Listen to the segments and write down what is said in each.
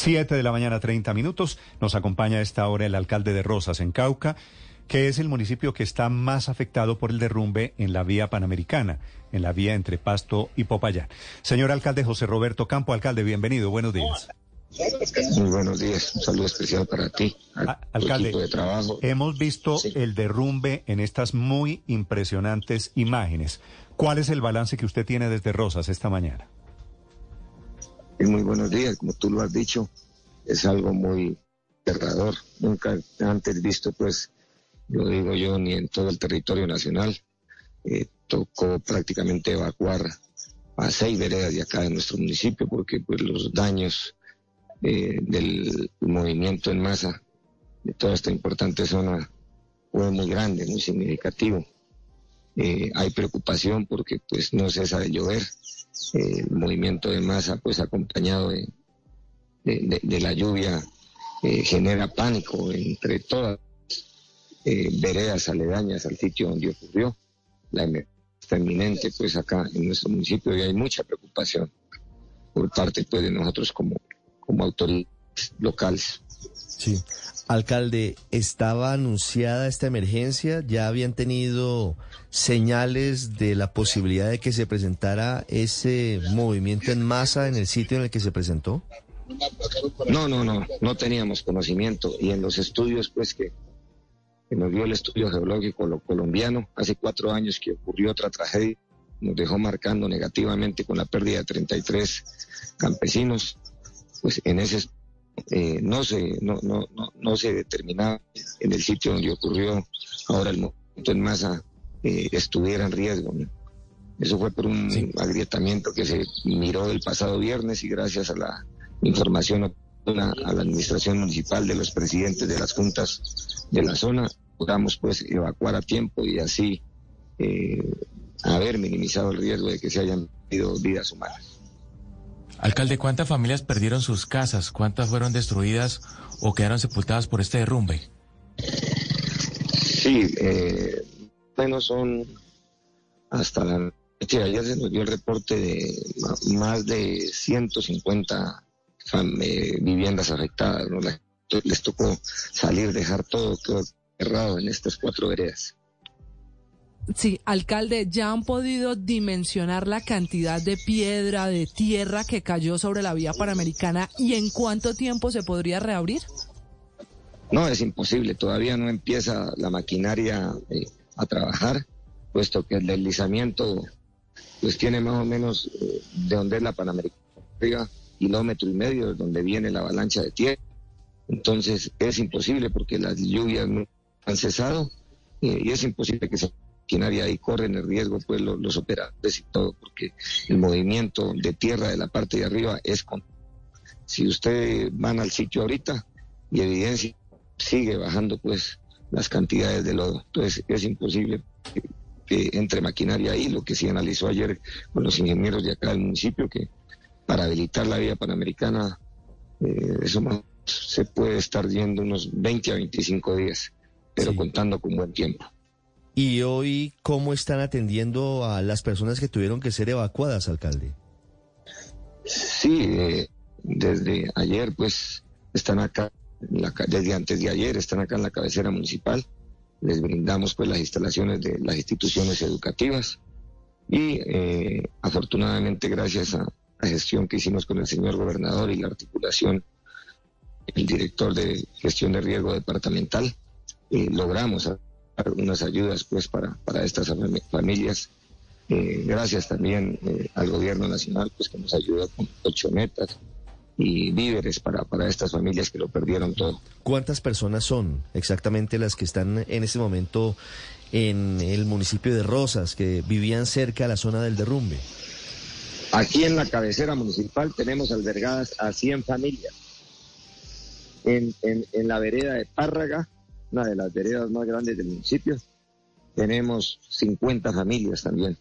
Siete de la mañana, 30 minutos. Nos acompaña a esta hora el alcalde de Rosas, en Cauca, que es el municipio que está más afectado por el derrumbe en la vía panamericana, en la vía entre Pasto y Popayán. Señor alcalde José Roberto Campo, alcalde, bienvenido. Buenos días. Muy buenos días. Un saludo especial para ti, al alcalde, de trabajo. Hemos visto el derrumbe en estas muy impresionantes imágenes. ¿Cuál es el balance que usted tiene desde Rosas esta mañana? Muy buenos días, como tú lo has dicho, es algo muy aterrador. Nunca antes visto, pues, lo digo yo, ni en todo el territorio nacional. Eh, tocó prácticamente evacuar a seis veredas de acá de nuestro municipio porque pues los daños eh, del movimiento en masa de toda esta importante zona fue muy grande, muy significativo. Eh, hay preocupación porque pues no cesa de llover el movimiento de masa, pues acompañado de, de, la lluvia, eh, genera pánico entre todas eh, veredas aledañas al sitio donde ocurrió. La está inminente, pues acá en nuestro municipio y hay mucha preocupación por parte pues, de nosotros como, como autoridades locales. Sí. Alcalde, ¿estaba anunciada esta emergencia? ¿Ya habían tenido señales de la posibilidad de que se presentara ese movimiento en masa en el sitio en el que se presentó? No, no, no, no teníamos conocimiento. Y en los estudios, pues, que, nos dio el estudio geológico colombiano, hace cuatro años que ocurrió otra tragedia, nos dejó marcando negativamente con la pérdida de 33 campesinos. Pues en ese eh, no, se, no, no, no, se determinaba en el sitio donde ocurrió ahora el movimiento en masa eh, estuviera en riesgo. Eso fue por un agrietamiento que se miró el pasado viernes y gracias a la información a la administración municipal de los presidentes de las juntas de la zona, podamos pues evacuar a tiempo y así eh, haber minimizado el riesgo de que se hayan perdido vidas humanas. Alcalde, ¿cuántas familias perdieron sus casas? ¿Cuántas fueron destruidas o quedaron sepultadas por este derrumbe? Sí, eh, bueno, son hasta la noche ayer se nos dio el reporte de más de 150 eh, viviendas afectadas. Les tocó salir, dejar todo, todo cerrado en estas cuatro veredas. Sí, alcalde, ¿ya han podido dimensionar la cantidad de piedra, de tierra que cayó sobre la vía panamericana y en cuánto tiempo se podría reabrir? No, es imposible, todavía no empieza la maquinaria eh, a trabajar, puesto que el deslizamiento pues tiene más o menos eh, de donde es la Panamericana, kilómetro y medio de donde viene la avalancha de tierra. Entonces es imposible porque las lluvias no han cesado eh, y es imposible que se maquinaria y corren el riesgo pues los, operadores y todo, porque el movimiento de tierra de la parte de arriba es con... Si ustedes van al sitio ahorita y evidencia, sigue bajando pues las cantidades de lodo. Entonces es imposible que, entre maquinaria ahí, lo que se analizó ayer con los ingenieros de acá del municipio, que para habilitar la vía panamericana, eh, eso se puede estar yendo unos 20 a 25 días, pero contando con buen tiempo. ¿Y hoy cómo están atendiendo a las personas que tuvieron que ser evacuadas, alcalde? Sí, eh, desde ayer pues están acá, desde antes de ayer están acá en la cabecera municipal. Les brindamos pues las instalaciones de las instituciones educativas y eh, afortunadamente gracias a la gestión que hicimos con el señor gobernador y la articulación, el director de gestión de riesgo departamental, eh, logramos unas ayudas pues para, para estas familias. Eh, gracias también eh, al gobierno nacional pues que nos ayudó con colchonetas y víveres para, para estas familias que lo perdieron todo. ¿Cuántas personas son exactamente las que están en este momento en el municipio de Rosas, que vivían cerca de la zona del derrumbe? Aquí en la cabecera municipal tenemos albergadas a 100 familias. En, en, en la vereda de Párraga una de las veredas más grandes del municipio. Tenemos 50 familias también.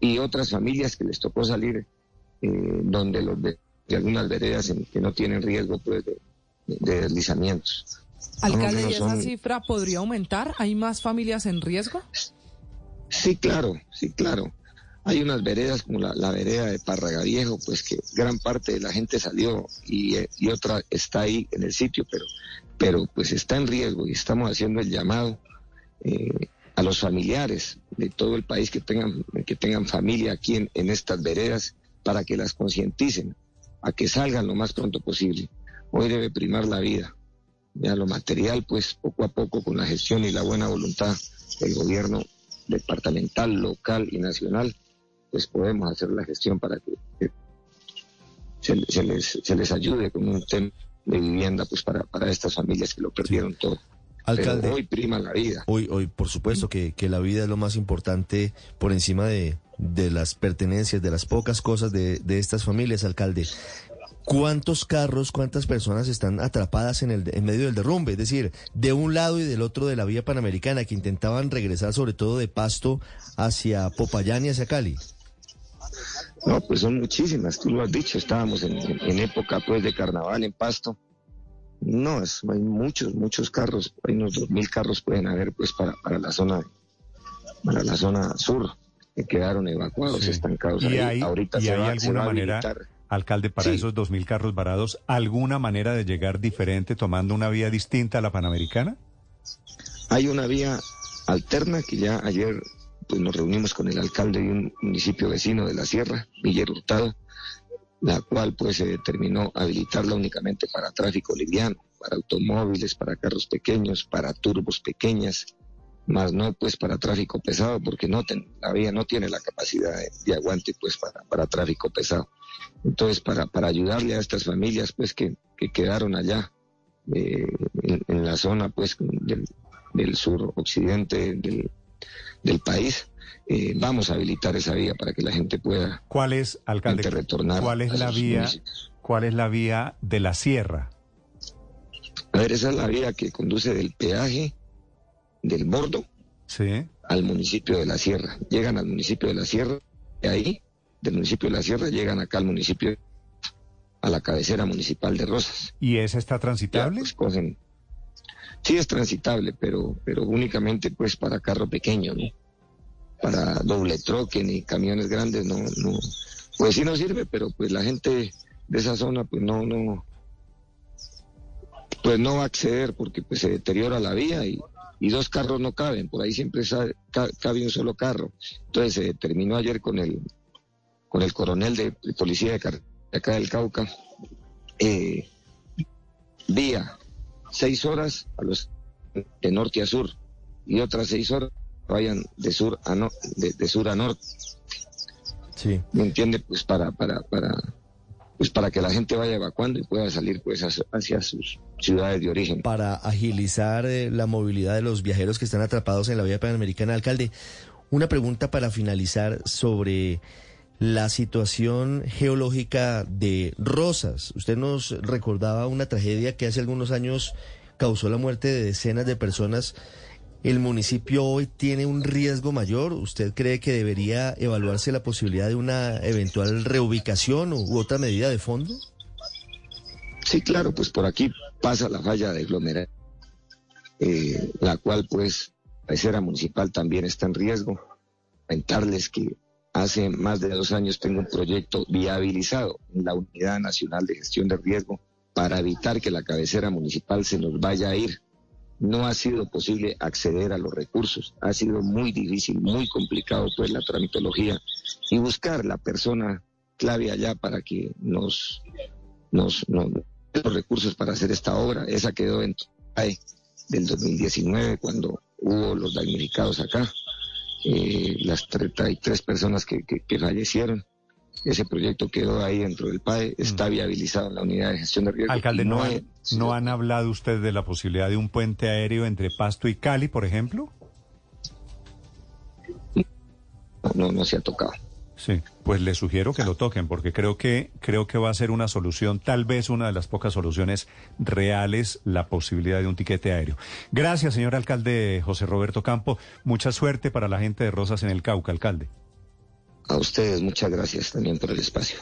Y otras familias que les tocó salir eh, donde los de, algunas veredas que no tienen riesgo pues, de, deslizamientos. Alcalde, ¿y esa cifra podría aumentar? ¿Hay más familias en riesgo? Sí, claro, sí, claro. Hay unas veredas como la, vereda de Párraga Viejo, pues que gran parte de la gente salió y, y, otra está ahí en el sitio, pero, pero pues está en riesgo y estamos haciendo el llamado eh, a los familiares de todo el país que tengan, que tengan familia aquí en, estas veredas para que las concienticen, a que salgan lo más pronto posible. Hoy debe primar la vida. Ya lo material, pues poco a poco con la gestión y la buena voluntad del gobierno departamental, local y nacional, pues podemos hacer la gestión para que, se, les, se les ayude con un tema de vivienda pues para, para estas familias que lo perdieron todo. Alcalde, hoy prima la vida. Hoy, hoy por supuesto que, que, la vida es lo más importante por encima de, de las pertenencias, de las pocas cosas de, de estas familias, alcalde. ¿Cuántos carros, cuántas personas están atrapadas en, el, en medio del derrumbe? Es decir, de un lado y del otro de la vía panamericana que intentaban regresar sobre todo de Pasto hacia Popayán y hacia Cali. No, pues son muchísimas, tú lo has dicho, estábamos en, época pues de carnaval en Pasto. No, es, hay muchos, muchos carros, hay unos dos mil carros pueden haber pues para, para la zona, para la zona sur, que quedaron evacuados, estancados ¿Y ahí. Ahorita se, va, alguna manera, alcalde, para esos dos mil carros varados, alguna manera de llegar diferente tomando una vía distinta a la panamericana? Hay una vía alterna que ya ayer pues nos reunimos con el alcalde de un municipio vecino de la sierra, Miguel Hurtado, la cual pues se determinó habilitarla únicamente para tráfico liviano, para automóviles, para carros pequeños, para turbos pequeñas, más no pues para tráfico pesado, porque no la vía no tiene la capacidad de, aguante pues para, para, tráfico pesado. Entonces, para, para ayudarle a estas familias pues que, que quedaron allá eh, en, la zona pues del, del sur occidente del, del país, eh, vamos a habilitar esa vía para que la gente pueda ¿Cuál es, alcalde, retornar ¿cuál es la vía cuál es la vía de la sierra? A ver, esa es la vía que conduce del peaje del Bordo sí. al municipio de la Sierra. Llegan al municipio de la Sierra, y ahí, del municipio de la Sierra, llegan acá al municipio, a la cabecera municipal de Rosas. ¿Y esa está transitable? pues, cogen, Sí es transitable, pero, pero únicamente pues para carro pequeño, ¿no? Para doble troque ni camiones grandes, no, no. Pues sí no sirve, pero pues la gente de esa zona pues no, no, pues no va a acceder porque pues se deteriora la vía y, y dos carros no caben, por ahí siempre cabe un solo carro. Entonces se determinó ayer con el, con el coronel de, policía de, acá del Cauca, eh, vía seis horas a los de norte a sur y otras seis horas vayan de sur a no, de, sur a norte. Sí. ¿Me entiende? Pues para, para, para, pues para que la gente vaya evacuando y pueda salir pues hacia, sus ciudades de origen. Para agilizar eh, la movilidad de los viajeros que están atrapados en la vía panamericana, alcalde, una pregunta para finalizar sobre la situación geológica de Rosas. Usted nos recordaba una tragedia que hace algunos años causó la muerte de decenas de personas. ¿El municipio hoy tiene un riesgo mayor? ¿Usted cree que debería evaluarse la posibilidad de una eventual reubicación u otra medida de fondo? Sí, claro, pues por aquí pasa la falla de Glomera, eh, la cual pues la esfera municipal también está en riesgo. Comentarles que Hace más de dos años tengo un proyecto viabilizado en la Unidad Nacional de Gestión de Riesgo para evitar que la cabecera municipal se nos vaya a ir. No ha sido posible acceder a los recursos, ha sido muy difícil, muy complicado pues la tramitología y buscar la persona clave allá para que nos, nos, los recursos para hacer esta obra. Esa quedó en del 2019 cuando hubo los damnificados acá eh, las 33 personas que, que, fallecieron. Ese proyecto quedó ahí dentro del PAE, está mm. viabilizado en la unidad de gestión de riesgo. Alcalde, ¿no, ¿no han hablado ustedes de la posibilidad de un puente aéreo entre Pasto y Cali, por ejemplo? No, no se ha tocado. Sí, pues le sugiero que lo toquen porque creo que creo que va a ser una solución, tal vez una de las pocas soluciones reales, la posibilidad de un tiquete aéreo. Gracias, señor alcalde José Roberto Campo. Mucha suerte para la gente de Rosas en el Cauca, alcalde. A ustedes muchas gracias también por el espacio.